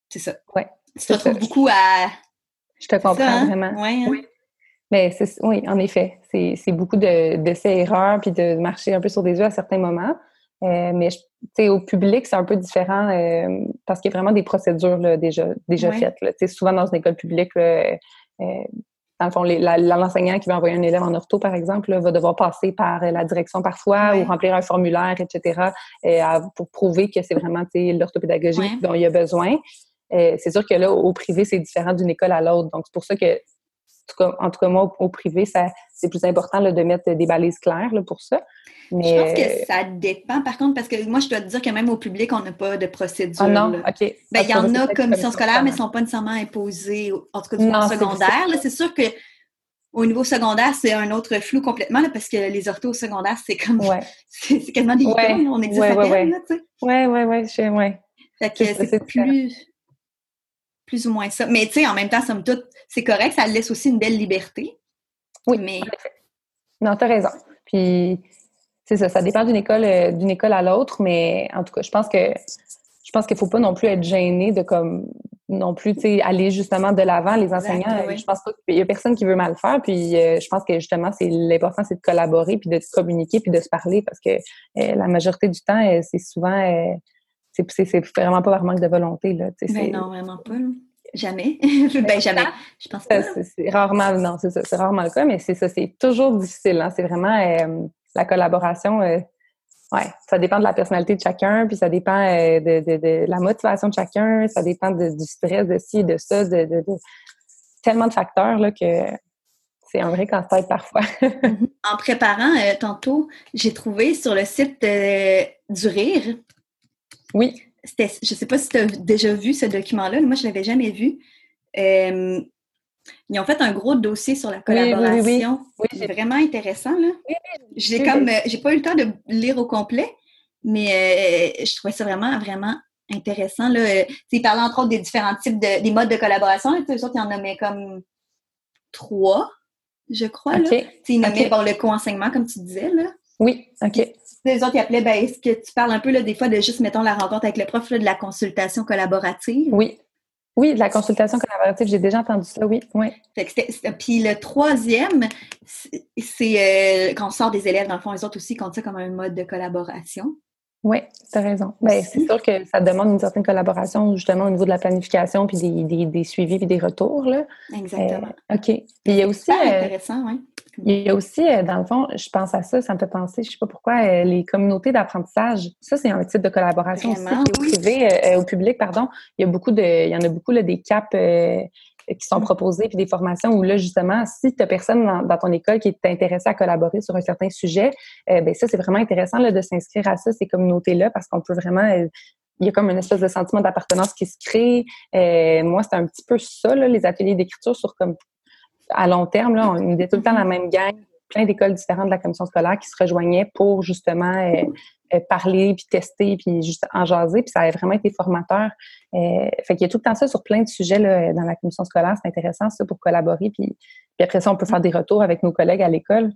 c'est ça. Ouais. Tu te retrouves beaucoup à. Je te comprends hein? vraiment. Hein? Oui. Mais oui, en effet, c'est beaucoup d'essais-erreurs puis de marcher un peu sur des œufs à certains moments. Euh, mais au public, c'est un peu différent euh, parce qu'il y a vraiment des procédures là, déjà, déjà faites. Là. Souvent dans une école publique, euh, dans le fond, l'enseignant qui va envoyer un élève en ortho, par exemple, va devoir passer par la direction parfois ou remplir un formulaire, etc., pour prouver que c'est vraiment l'orthopédagogie dont il a besoin. c'est sûr que là, au privé, c'est différent d'une école à l'autre. Donc, c'est pour ça que en tout cas, moi, au, privé, c'est plus important de mettre des balises claires pour ça. Mais... Je pense que ça dépend, par contre, parce que moi, je dois te dire que même au public, on n'a pas de procédure. Ah non? OK. Ben, il y en a commissions scolaires, mais elles ne sont pas nécessairement imposées, en tout cas, du niveau secondaire. C'est sûr que au niveau secondaire, c'est un autre flou complètement, parce que les orthos secondaires, c'est comme. c'est quasiment des ouais. on existe ouais, à peine, tu sais. Oui, oui, oui. Ouais. Fait que c'est plus plus ou moins ça. Mais tu sais, en même temps, somme toute, c'est correct, ça laisse aussi une belle liberté. Oui. Mais... Non, tu as raison. Puis, c'est ça, ça dépend d'une école, euh, d'une école à l'autre, mais en tout cas, je pense que je pense qu'il faut pas non plus être gêné de comme non plus aller justement de l'avant les enseignants je pense pas qu'il y a personne qui veut mal faire puis euh, je pense que justement c'est l'important c'est de collaborer puis de se communiquer puis de se parler parce que euh, la majorité du temps c'est souvent c'est vraiment pas par manque de volonté. Là, ben non, vraiment pas. Jamais. ben jamais. Je pense pas. C'est rarement, non, c'est ça. C'est rarement le cas, mais c'est ça. C'est toujours difficile. Hein. C'est vraiment euh, la collaboration. Euh, ouais, ça dépend de la personnalité de chacun, puis ça dépend euh, de, la motivation de chacun, ça dépend du stress de ci, de ça, de, tellement de facteurs là, que c'est un vrai casse-tête parfois. En préparant tantôt, j'ai trouvé sur le site du Rire oui. Je ne sais pas si tu as déjà vu ce document-là. Moi, je ne l'avais jamais vu. Euh, ils ont fait un gros dossier sur la collaboration. Oui, c'est vraiment intéressant. Là. J'ai comme, euh, j'ai pas eu le temps de lire au complet, mais euh, je trouvais ça vraiment, vraiment intéressant. Là. Ils parlaient entre autres des différents types de des modes de collaboration. Les autres, ils en nommaient comme trois, je crois. Là. Ils nommaient le co-enseignement, comme tu disais. Là. Oui, OK. Les autres, ils appelaient, ben, est-ce que tu parles un peu là, des fois de juste, mettons, la rencontre avec le prof, de la consultation collaborative? Oui. Oui, de la consultation collaborative, j'ai déjà entendu ça, oui. oui. puis le troisième, c'est euh, quand on sort des élèves, dans le fond, les autres aussi comptent ça comme un mode de collaboration. Oui, tu as raison. Ben, c'est sûr que ça demande une certaine collaboration, justement, au niveau de la planification, puis des, des, suivis, puis des retours. Là. Exactement. Euh, OK. Puis il y a aussi. Euh, intéressant, oui. Il y a aussi, euh, dans le fond, je pense à ça, ça me fait penser, je sais pas pourquoi, euh, les communautés d'apprentissage. Ça, c'est un type de collaboration aussi. Au privé, euh, au public, pardon. Il y a beaucoup de, il y en a beaucoup là, des caps qui sont mm. proposés puis des formations où là justement si tu as personne dans, ton école qui est intéressé à collaborer sur un certain sujet ben ça c'est vraiment intéressant là, de s'inscrire à ça ces communautés là parce qu'on peut vraiment il y a comme une espèce de sentiment d'appartenance qui se crée. moi, c'est un petit peu ça, là, les ateliers d'écriture sur comme à long terme, là, on était tout le temps la même gang, plein d'écoles différentes de la commission scolaire qui se rejoignaient pour justement euh, euh, parler, puis tester, puis juste en jaser, puis ça a vraiment été formateur. Euh, fait qu'il y a tout le temps ça sur plein de sujets là, dans la commission scolaire, c'est intéressant ça pour collaborer, puis, puis après ça, on peut faire des retours avec nos collègues à l'école.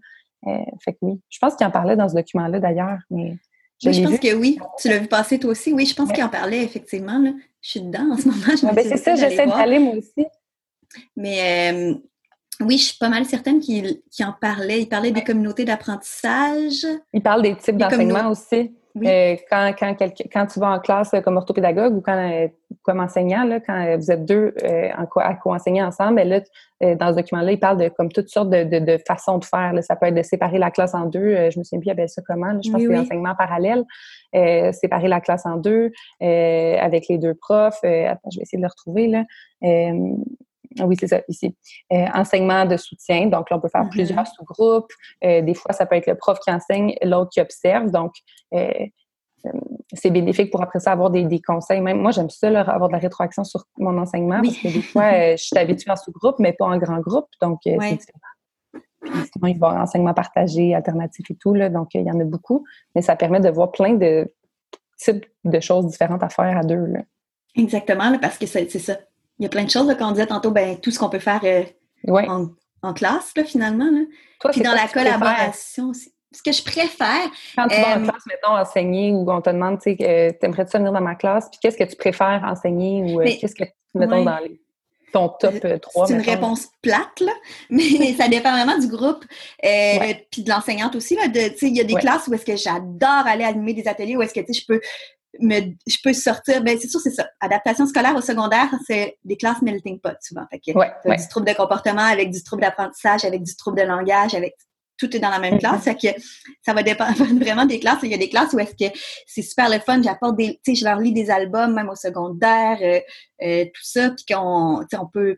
fait que oui, je pense qu'il en parlait dans ce document-là d'ailleurs, mais... Je, je pense que oui. Tu l'as vu passer toi aussi. Oui, je pense qu'il en parlait effectivement. Là. Je suis dedans en ce moment. ben, c'est ça, j'essaie d'aller moi aussi. Mais oui, je suis pas mal certaine qu'il en parlait. Il parlait des communautés d'apprentissage. Il parle des types d'enseignement aussi. Euh, quand, quand, quand, tu vas en classe comme orthopédagogue ou quand, euh, comme enseignant, là, quand vous êtes deux euh, en co à co-enseigner ensemble, ben là, dans ce document-là, il parle de comme toutes sortes de, de, façons de faire. Ça peut être de séparer la classe en deux. je me souviens plus, il appelle ça comment. je pense que c'est l'enseignement parallèle. séparer la classe en deux avec les deux profs. attends, je vais essayer de le retrouver. Là. Ah oui, c'est ça, ici. Euh, enseignement de soutien. Donc, là, on peut faire mm-hmm. plusieurs sous-groupes. Euh, des fois, ça peut être le prof qui enseigne, l'autre qui observe. Donc, euh, c'est bénéfique pour après ça avoir des, conseils. Même moi, j'aime ça, avoir de la rétroaction sur mon enseignement parce que des fois, je suis habituée en sous-groupe, mais pas en grand groupe. Donc, c'est sinon, il va y avoir enseignement partagé, alternatif et tout. Là, donc, il y en a beaucoup. Mais ça permet de voir plein de types de choses différentes à faire à deux. Exactement, parce que c'est ça il y a plein de choses, là, quand on disait tantôt, ben, tout ce qu'on peut faire euh, en, classe, là, finalement. Puis dans la collaboration aussi. Ce que je préfère. Quand tu vas en euh, classe, mettons, enseigner ou on te demande, tu sais, euh, t'aimerais-tu venir dans ma classe, puis qu'est-ce que tu préfères enseigner ou qu'est-ce que tu mettons dans ton top 3? C'est une réponse plate, là, mais ça dépend vraiment du groupe. Puis de l'enseignante aussi. Là, il y a des classes où est-ce que j'adore aller animer des ateliers, où est-ce que je peux mais je peux sortir, ben c'est sûr, c'est ça. Adaptation scolaire au secondaire, c'est des classes melting pot souvent. Fait que du trouble de comportement avec du trouble d'apprentissage, avec du trouble de langage, avec tout est dans la même mm-hmm. classe. Fait que ça va dépendre vraiment des classes. Il y a des classes où est-ce que c'est super le fun, j'apporte des, tu sais, je leur lis des albums même au secondaire, euh, euh, tout ça, puis qu'on, on peut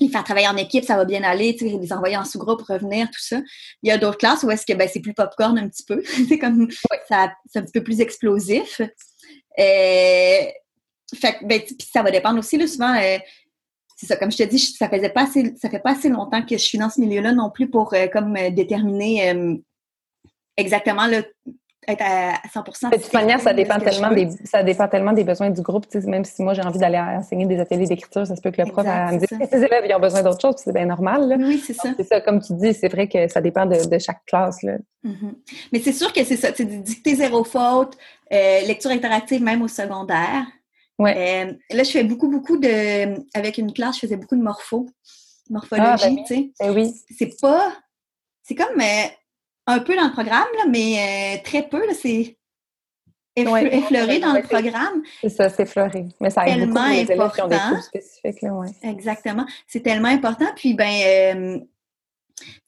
les faire travailler en équipe, ça va bien aller, tu sais, les envoyer en sous-groupe, revenir, tout ça. Il y a d'autres classes où est-ce que ben, c'est plus popcorn un petit peu. c'est comme ça, c'est un petit peu plus explosif. Euh, fait, ben, puis ça va dépendre aussi, là, souvent, euh, c'est ça, comme je te dis, ça faisait pas assez, ça fait pas assez longtemps que je suis dans ce milieu-là non plus pour euh, comme déterminer exactement le être à 100 De toute manière, ça dépend, tellement des, ça dépend tellement des besoins du groupe. Même si moi, j'ai envie d'aller enseigner des ateliers d'écriture, ça se peut que le prof me dise que les élèves ils ont besoin d'autre chose, c'est bien normal. Oui, c'est ça. C'est ça, comme tu dis, c'est vrai que ça dépend de, chaque classe. Là. Mm-hmm. Mais c'est sûr que c'est ça. Tu dicter zéro faute, euh, lecture interactive même au secondaire. Ouais. Euh, là, je fais beaucoup, beaucoup de. Avec une classe, je faisais beaucoup de morpho, morphologie, ah, ben tu sais. Ben oui. C'est pas. C'est comme. Euh, un peu dans le programme, là, mais très peu. C'est effleuré dans le programme. C'est ça, c'est effleuré. Mais ça aide tellement beaucoup les élèves qui ont des cours spécifiques. Là, ouais. Exactement. C'est tellement important. Puis, ben,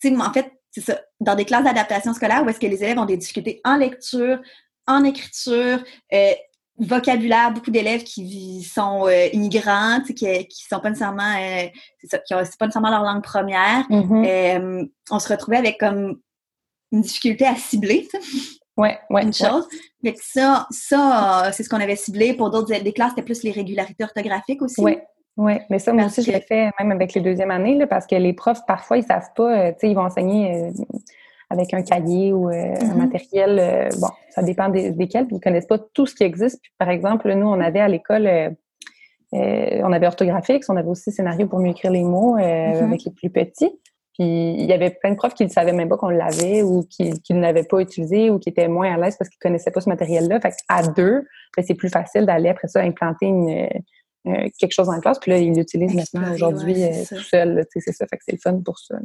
tu sais, en fait, c'est ça. Dans des classes d'adaptation scolaire où est-ce que les élèves ont des difficultés en lecture, en écriture, euh, vocabulaire, beaucoup d'élèves qui sont euh, immigrants, qui, qui sont pas nécessairement, ça, qui ont pas nécessairement leur langue première. Mm-hmm. on se retrouvait avec comme une difficulté à cibler. Ouais, ouais. Une chose. Mais ça, ça c'est ce qu'on avait ciblé. Pour d'autres des classes, c'était plus les régularités orthographiques aussi. Oui. Oui, mais ça, moi aussi, je l'ai fait même avec les deuxièmes années, là, parce que les profs, parfois, ils savent pas, euh, tu sais, ils vont enseigner euh, avec un cahier ou euh, un mm-hmm. matériel, bon, ça dépend des, desquels, puis ils connaissent pas tout ce qui existe. Puis, par exemple, nous, on avait à l'école, on avait orthographique, on avait aussi scénario pour mieux écrire les mots mm-hmm. avec les plus petits. Puis il y avait plein de profs qui ne savaient même pas qu'on l'avait ou qui, qui ne l'avaient pas utilisé ou qui étaient moins à l'aise parce qu'ils connaissaient pas ce matériel-là. Fait à deux, ben, c'est plus facile d'aller après ça implanter une, euh, quelque chose en classe. Puis là, ils l'utilisent maintenant aujourd'hui euh, tout seul. C'est ça. Fait que c'est le fun pour ça.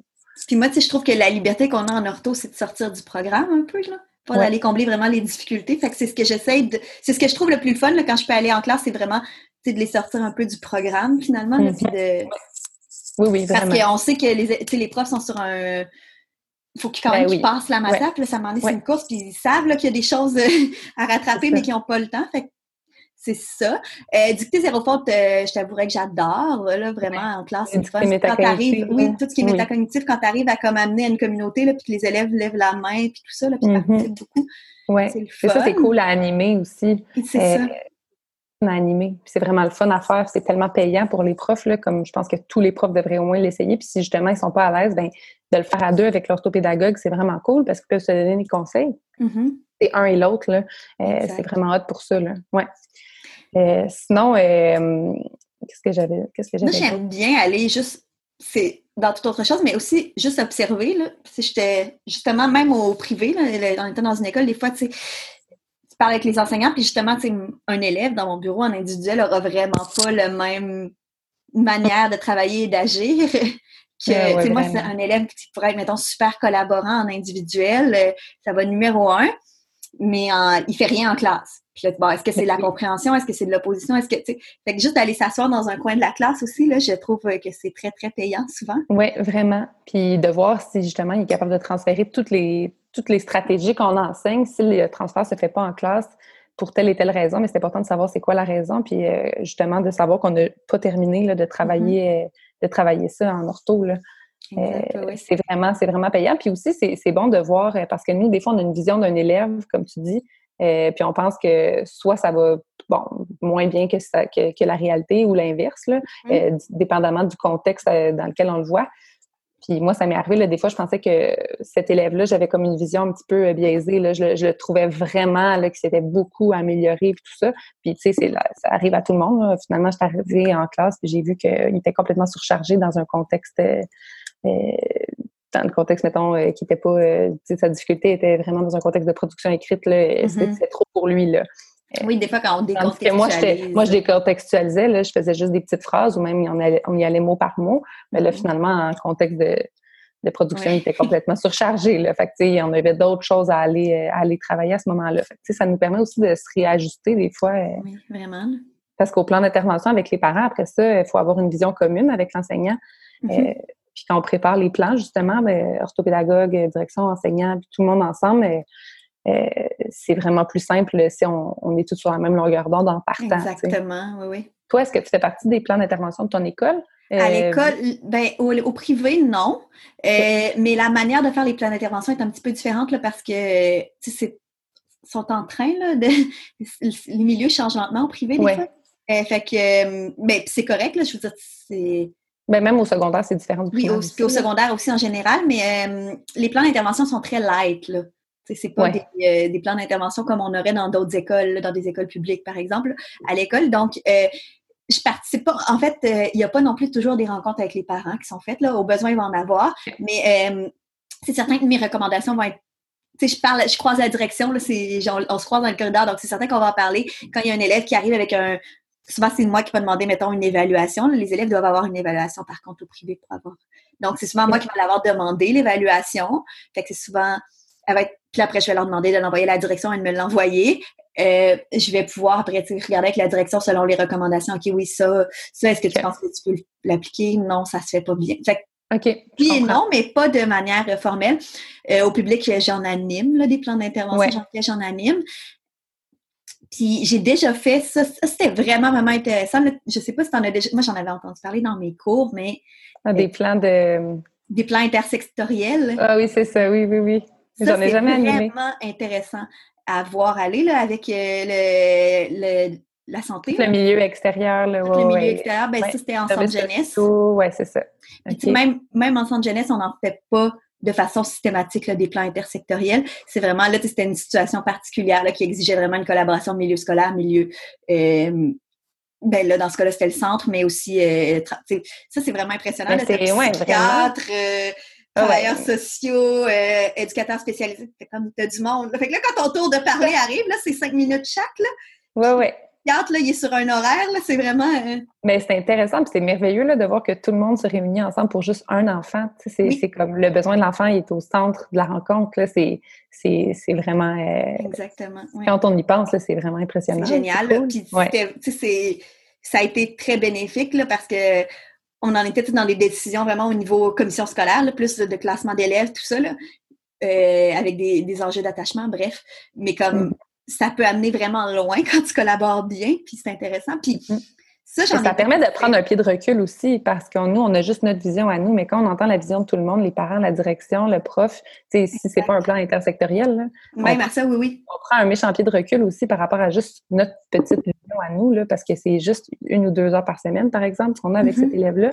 Puis moi, je trouve que la liberté qu'on a en ortho, c'est de sortir du programme un peu, là. Pour aller combler vraiment les difficultés. Fait que c'est ce que j'essaie de. C'est ce que je trouve le plus fun là, quand je peux aller en classe, c'est vraiment de les sortir un peu du programme finalement. Là, puis de, oui, oui, vraiment. Parce qu'on sait que les, les profs sont sur un. Il faut qu'ils quand ben même passent la puis là, ça m'en est une course, puis ils savent qu'il y a des choses euh, à rattraper, mais qui n'ont pas le temps. Fait c'est ça. Euh, dicter zéro faute, euh, je t'avouerais que j'adore, là, vraiment, en classe, c'est fun. Quand t'arrives, oui, tout ce qui est métacognitif, quand tu arrives à comme amener à une communauté, là, puis que les élèves lèvent la main, puis tout ça, là, puis mm -hmm. beaucoup. Ouais. C'est ça, c'est cool à animer aussi. C'est ça animé. C'est vraiment le fun à faire. C'est tellement payant pour les profs, là, comme je pense que tous les profs devraient au moins l'essayer. Puis si justement ils sont pas à l'aise, ben, de le faire à deux avec l'orthopédagogue, c'est vraiment cool parce qu'ils peuvent se donner des conseils. Mm-hmm. C'est un et l'autre. Euh, c'est vraiment hot pour ça. Là. Ouais. Euh, sinon, euh, qu'est-ce que j'avais qu'est-ce que j'avais Moi, j'aime bien aller juste c'est dans toute autre chose, mais aussi juste observer. Là. Si j'étais justement même au privé, là, on était dans une école, des fois, tu sais, parle avec les enseignants, puis justement, un élève dans mon bureau en individuel aura vraiment pas le même manière de travailler et d'agir. que, moi, c'est un élève qui pourrait être, mettons, super collaborant en individuel, euh, ça va numéro un, mais il il fait rien en classe. Puis bon, est-ce que c'est de la compréhension? Est-ce que c'est de l'opposition? Est-ce que, tu sais, fait que juste aller s'asseoir dans un coin de la classe aussi, là, je trouve que c'est très, très payant souvent. Oui, vraiment. Puis de voir si justement il est capable de transférer toutes les, toutes les stratégies qu'on enseigne, si le transfert se fait pas en classe, pour telle et telle raison, mais c'est important de savoir c'est quoi la raison, puis euh, justement de savoir qu'on n'a pas terminé là, de travailler mm-hmm. euh, de travailler ça en ortho. Là. Euh, c'est vraiment, c'est vraiment payant. Puis aussi, c'est bon de voir, parce que nous, des fois, on a une vision d'un élève, comme tu dis, puis on pense que soit ça va bon moins bien que, ça, que, la réalité ou l'inverse, dépendamment du contexte dans lequel on le voit. Puis moi, ça m'est arrivé, là, des fois, je pensais que cet élève-là, j'avais comme une vision un petit peu euh, biaisée. Là. Je, le, trouvais vraiment là, que c'était beaucoup amélioré et tout ça. Puis, tu sais, ça arrive à tout le monde. Finalement, je suis arrivée en classe et j'ai vu qu'il était complètement surchargé dans un contexte... Euh, euh, dans le contexte, mettons, qui était pas... sa difficulté était vraiment dans un contexte de production écrite. Là, mm-hmm. C'était trop pour lui, là. Oui, des fois, quand on décontextualise. moi, moi, je décontextualisais, là, je faisais juste des petites phrases ou même on, allait, on y allait mot par mot. Mais là, mm-hmm. finalement, en contexte de, de production, il était complètement surchargé. Là. Fait que, en avait d'autres choses à aller, euh, à aller travailler à ce moment-là. Ça nous permet aussi de se réajuster des fois. Euh, oui, vraiment. Parce qu'au plan d'intervention avec les parents, après ça, il faut avoir une vision commune avec l'enseignant. Mm-hmm. Euh, puis quand on prépare les plans, justement, ben, orthopédagogue, direction, enseignant, puis tout le monde ensemble, euh, c'est vraiment plus simple si on, est tous sur la même longueur d'onde en partant. Exactement, oui, oui. Toi, est-ce que tu fais partie des plans d'intervention de ton école? À euh, l'école, ben, au, privé, non. Euh, mais la manière de faire les plans d'intervention est un petit peu différente là, parce que c'est sont en train là, de. les milieux changent lentement au privé, des fois. fait que ben, c'est correct, là, je veux dire, c'est. Ben, même au secondaire, c'est différent du privé. Oui, au, au, secondaire aussi en général, mais les plans d'intervention sont très light. Là. C'est pas euh, des, plans d'intervention comme on aurait dans d'autres écoles, dans des écoles publiques, par exemple, à l'école. Donc, euh, je participe pas. En fait, euh, il n'y a pas non plus toujours des rencontres avec les parents qui sont faites. Là. Au besoin, il va en avoir. Mais c'est certain que mes recommandations vont être tu sais, je parle, je croise la direction, là, c'est, on se croise dans le corridor, donc c'est certain qu'on va en parler quand il y a un élève qui arrive avec un, souvent c'est moi qui va demander, mettons, une évaluation. Les élèves doivent avoir une évaluation, par contre, au privé pour avoir. Donc, c'est souvent moi qui vais l'avoir demandé, l'évaluation. Fait que c'est souvent, elle va être puis après, je vais leur demander de l'envoyer à la direction et de me l'envoyer. Euh, je vais pouvoir après regarder avec la direction selon les recommandations. OK, oui, ça, ça, est-ce que tu penses que tu peux l'appliquer? Non, ça se fait pas bien. Fait OK. Puis non, mais pas de manière formelle. Euh, au public, j'en anime là, des plans d'intervention, j'en anime. Puis j'ai déjà fait ça. ça c'était vraiment, vraiment intéressant. Je sais pas si tu en as déjà. Moi, j'en avais entendu parler dans mes cours, mais. Ah, des plans de. Des plans intersectoriels. Ah oui, c'est ça, oui, oui, oui. J'en ai jamais animé. vraiment intéressant à voir aller là, avec euh, le, la santé. le milieu extérieur. Là, le milieu extérieur, ben, ça, c'était en centre jeunesse. Oui, c'est ça. Même, même en centre jeunesse, on n'en fait pas de façon systématique là, des plans intersectoriels. C'est vraiment, là, c'était une situation particulière là, qui exigeait vraiment une collaboration milieu scolaire, milieu... Euh, ben là, dans ce cas-là, c'était le centre, mais aussi... Euh, ça, c'est vraiment impressionnant. Ben, c'est, ouais, vraiment travailleurs sociaux, euh, éducateurs spécialisés. Fait comme t'as du monde. Fait que là, quand ton tour de parler arrive, là, c'est cinq minutes chaque, là. Ouais, ouais. Là, il est sur un horaire, là, c'est vraiment... Euh, Mais c'est intéressant, puis c'est merveilleux là, de voir que tout le monde se réunit ensemble pour juste un enfant. C'est comme le besoin de l'enfant est au centre de la rencontre. C'est vraiment... Euh, Exactement. Quand on y pense, c'est vraiment impressionnant. C'est génial. Puis ça a été très bénéfique là, parce que on en était dans des décisions vraiment au niveau commission scolaire, plus de classement d'élèves, tout ça, euh, avec des, enjeux d'attachement, bref. Mais comme mm. Ça peut amener vraiment loin quand tu collabores bien, puis c'est intéressant. Puis mm. ça, ça permet de prendre un pied de recul aussi, parce que nous, on a juste notre vision à nous, mais quand on entend la vision de tout le monde, les parents, la direction, le prof, si c'est pas un plan intersectoriel, là, on, ça, oui, oui. On prend un méchant pied de recul aussi par rapport à juste notre petite à nous, là, parce que c'est juste une ou deux heures par semaine, par exemple, ce qu'on a avec cet mm-hmm.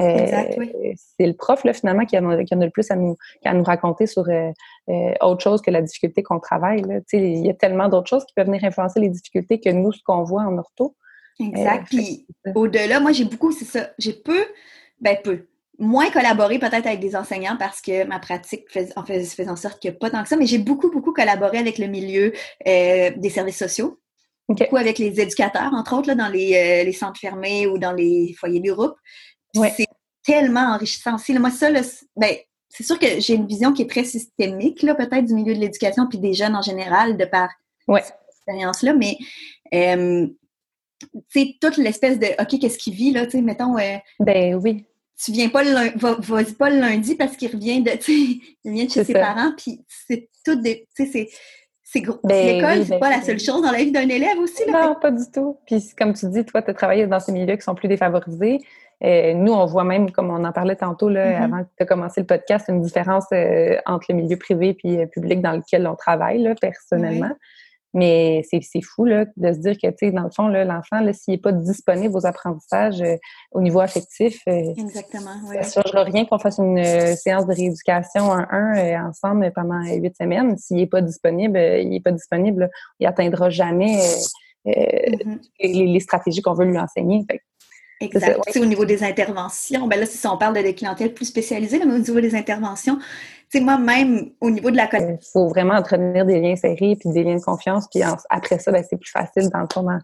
Euh, c'est le prof, là, finalement, qui en, a, qui a le plus à nous, à nous raconter sur euh, euh, autre chose que la difficulté qu'on travaille. Là. Il y a tellement d'autres choses qui peuvent venir influencer les difficultés que nous, ce qu'on voit en ortho. Exact. Puis au-delà, moi, j'ai beaucoup, c'est ça, j'ai peu, ben peu, moins collaboré peut-être avec des enseignants parce que ma pratique fait, en, fait, en sorte que pas tant que ça, mais j'ai beaucoup, beaucoup collaboré avec le milieu des services sociaux. beaucoup avec les éducateurs, entre autres, là, dans les, les centres fermés ou dans les foyers du groupe. C'est tellement enrichissant aussi. moi, ça, ben, c'est sûr que j'ai une vision qui est très systémique, là, peut-être, du milieu de l'éducation puis des jeunes en général, de par cette expérience-là, mais c'est toute l'espèce de OK, qu'est-ce qu'il vit, là, tu sais, mettons. Euh, ben oui. Tu viens pas le lundi, va, pas le lundi parce qu'il revient de, il vient de chez ses parents, puis c'est tout des, tu sais, c'est. C'est gros. Ben L'école, c'est ben pas la seule chose dans la vie d'un élève aussi. Là. Non, pas du tout. Puis comme tu dis, toi, tu as travaillé dans ces milieux qui sont plus défavorisés. Euh, nous, on voit même, comme on en parlait tantôt là, mm-hmm. avant de commencer le podcast, une différence euh, entre le milieu privé et public dans lequel on travaille là, personnellement. Mais c'est fou là, de se dire que, dans le fond, l'enfant, s'il n'est pas disponible aux apprentissages euh, au niveau affectif, euh, Exactement, ça ne changera rien qu'on fasse une euh, séance de rééducation en un ensemble pendant huit semaines. S'il n'est pas disponible, il n'est pas disponible, il n'atteindra jamais mm-hmm. les, stratégies qu'on veut lui enseigner. Exact. Au niveau des interventions, ben là, si on parle de des clientèles plus spécialisées, mais au niveau des interventions, sais, moi, même au niveau de la Il faut vraiment entretenir des liens serrés puis des liens de confiance. Puis après ça, ben, c'est plus facile dans, dans,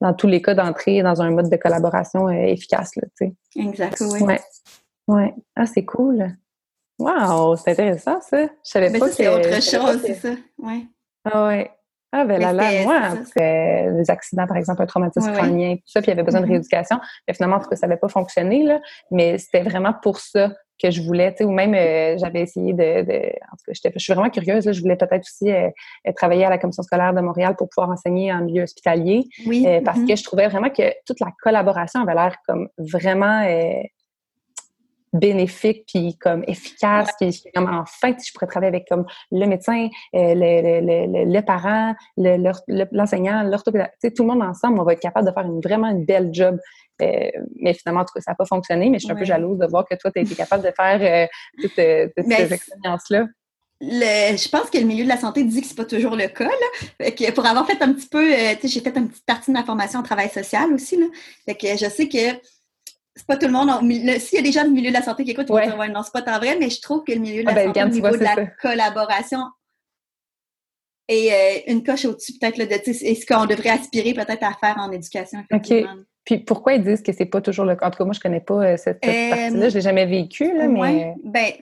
dans, tous les cas d'entrer dans un mode de collaboration euh, efficace. Là, exact, oui. Ouais. ouais. Ah, c'est cool. Wow, c'est intéressant, ça. Je savais Mais pas ça, c'est autre chose, c'est ça. Ouais. Ah ouais. Ah, ben là, là, moi, c'est des accidents, par exemple, un traumatisme crânien, tout ça, puis il y avait besoin de mm-hmm. rééducation. Mais finalement, en tout cas, ça n'avait pas fonctionné, là. Mais c'était vraiment pour ça que je voulais, tu sais, ou même euh, j'avais essayé de, de, en tout cas, je suis vraiment curieuse, là, je voulais peut-être aussi euh, travailler à la commission scolaire de Montréal pour pouvoir enseigner en milieu hospitalier, oui. Euh, parce mm-hmm. que je trouvais vraiment que toute la collaboration avait l'air comme vraiment bénéfique puis comme efficace puis comme enfin je pourrais travailler avec comme le médecin le, le, le, le, parent l'enseignant l'orthopédiste tout le monde ensemble on va être capable de faire une vraiment une belle job euh, mais finalement, en tout cas, ça n'a pas fonctionné, mais je suis un peu jalouse de voir que toi, tu as été capable de faire euh, toutes, euh, ces expériences-là. je pense que le milieu de la santé dit que c'est pas toujours le cas. Là. que pour avoir fait un petit peu, j'ai fait une petite partie de ma formation en travail social aussi. Là. Fait que je sais que c'est pas tout le monde. S'il y a des gens du milieu de la santé qui écoutent, ils vont dire non, c'est pas tant vrai, mais je trouve que le milieu de la ah, ben, santé, au niveau de la collaboration, est une coche au-dessus peut-être de ce qu'on devrait aspirer peut-être à faire en éducation. Effectivement? Puis pourquoi ils disent que c'est pas toujours le cas? En tout cas, moi, je connais pas euh, cette, euh, partie-là. Je l'ai jamais vécu, là, mais. Ben,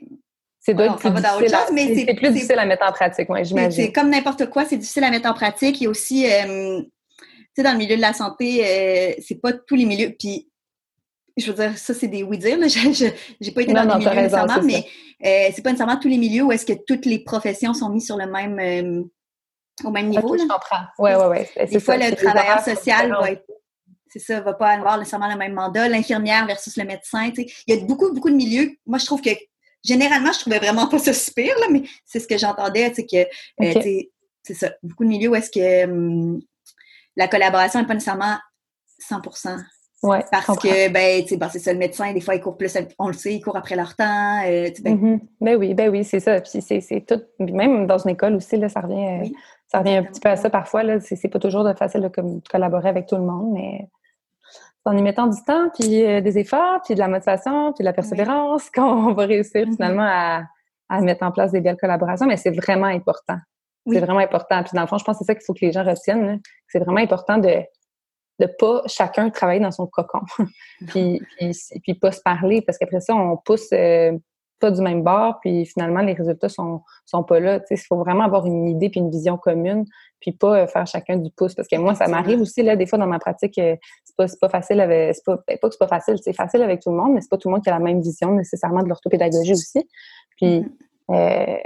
c'est plus, difficile, plus difficile à mettre en pratique, moi, j'imagine. C'est comme n'importe quoi, c'est difficile à mettre en pratique. A aussi, euh, tu sais, dans le milieu de la santé, c'est pas tous les milieux. Puis, je veux dire, ça, c'est des oui-dire. Je n'ai pas été dans les milieux nécessairement, mais c'est pas nécessairement tous les milieux où est-ce que toutes les professions sont mises sur le même, au même niveau. je comprends. Oui, oui, oui. Des fois, le travailleur social va être c'est ça, va pas avoir nécessairement le même mandat, l'infirmière versus le médecin. Il y a beaucoup, beaucoup de milieux. Moi, je trouve que généralement, je trouvais vraiment pas ça super, là, mais c'est ce que j'entendais, c'est que euh, c'est ça, beaucoup de milieux où est-ce que hum, la collaboration n'est pas nécessairement 100 Ouais, parce que, ben, tu sais, c'est ça, le médecin, des fois, il court plus, on le sait, il court après leur temps. Euh, ben, mm-hmm. ben, oui, ben oui, c'est ça. Puis c'est tout, même dans une école aussi, là, ça revient, euh, ça revient un petit peu à ça parfois. Là, c'est pas toujours de facile de, collaborer avec tout le monde, mais en y mettant du temps, puis euh, des efforts, puis de la motivation, puis de la persévérance, qu'on va réussir mm-hmm. finalement à, à, mettre en place des belles collaborations. Mais c'est vraiment important. C'est vraiment important. Puis dans le fond, je pense que c'est ça qu'il faut que les gens retiennent. C'est vraiment important de de pas chacun travailler dans son cocon, puis, puis, puis, pas se parler, parce qu'après ça, on pousse euh, pas du même bord, puis finalement, les résultats sont, sont pas là. Il faut vraiment avoir une idée puis une vision commune, puis pas euh, faire chacun du pouce. Parce que moi, ça m'arrive aussi, là, des fois, dans ma pratique, euh, c'est pas, pas facile avec. C'est pas, ben, pas que c'est pas facile, c'est facile avec tout le monde, mais c'est pas tout le monde qui a la même vision nécessairement de l'orthopédagogie aussi. Puis, mm-hmm. euh,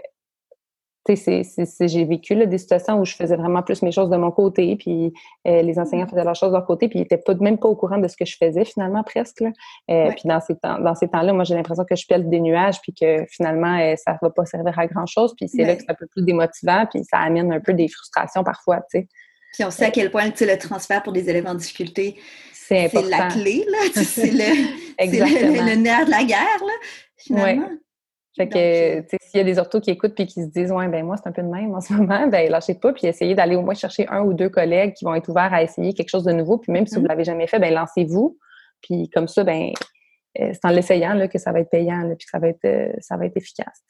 j'ai vécu là, des situations où je faisais vraiment plus mes choses de mon côté, puis les enseignants mm-hmm. faisaient leurs choses de leur côté, puis ils n'étaient pas, même pas au courant de ce que je faisais finalement presque. Puis dans ces temps, dans ces temps-là, moi j'ai l'impression que je pèle des nuages, puis que finalement ça ne va pas servir à grand chose, puis c'est là que c'est un peu plus démotivant, puis ça amène un peu des frustrations parfois, sais. Puis on sait à quel point le transfert pour des élèves en difficulté, c'est la clé, là. c'est le, le, nerf de la guerre, là, finalement. Fait que, euh, s'il y a des orthos qui écoutent puis qui se disent, ouais, ben moi, c'est un peu de même en ce moment, ben lâchez pas puis essayez d'aller au moins chercher un ou deux collègues qui vont être ouverts à essayer quelque chose de nouveau. Puis même si vous ne mm-hmm. l'avez jamais fait, ben lancez-vous. Puis comme ça, ben euh, c'est en l'essayant que ça va être payant, là, puis que ça va être, euh, ça va être efficace,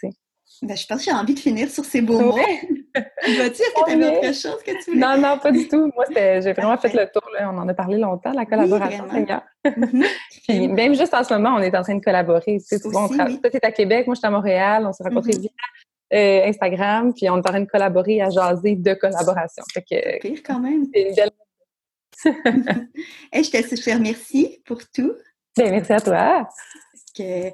Ben, je pense que j'ai envie de finir sur ces beaux mots. Vas-tu, est-ce que tu avais autre chose que tu voulais? Non, non, pas du tout. Moi, j'ai vraiment fait le tour. Là. On en a parlé longtemps, la collaboration, mm même juste en ce moment, on est en train de collaborer. Tu sais, bon, Toi, tu es à Québec, moi, je suis à Montréal. On s'est rencontrés mm-hmm. via euh, Instagram, puis on est en train de collaborer, à jaser de collaboration. Fait que, pire quand même. C'est une belle... je, te, je te remercie pour tout. Bien, merci à toi. Que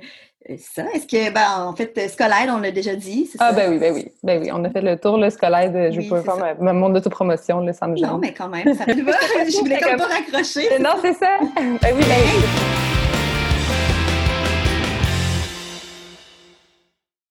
ça. Est-ce que, ben, en fait, euh, Scolide, on l'a déjà dit, Ah, ben oui, ben oui. Ben oui, on a fait le tour, le Scolide. Je oui, peux faire ma, ma monde d'autopromotion, là, ça me gêne. Non, mais quand même, ça me va. je voulais comme pas raccrocher. Non, c'est ça. Ben oui, ben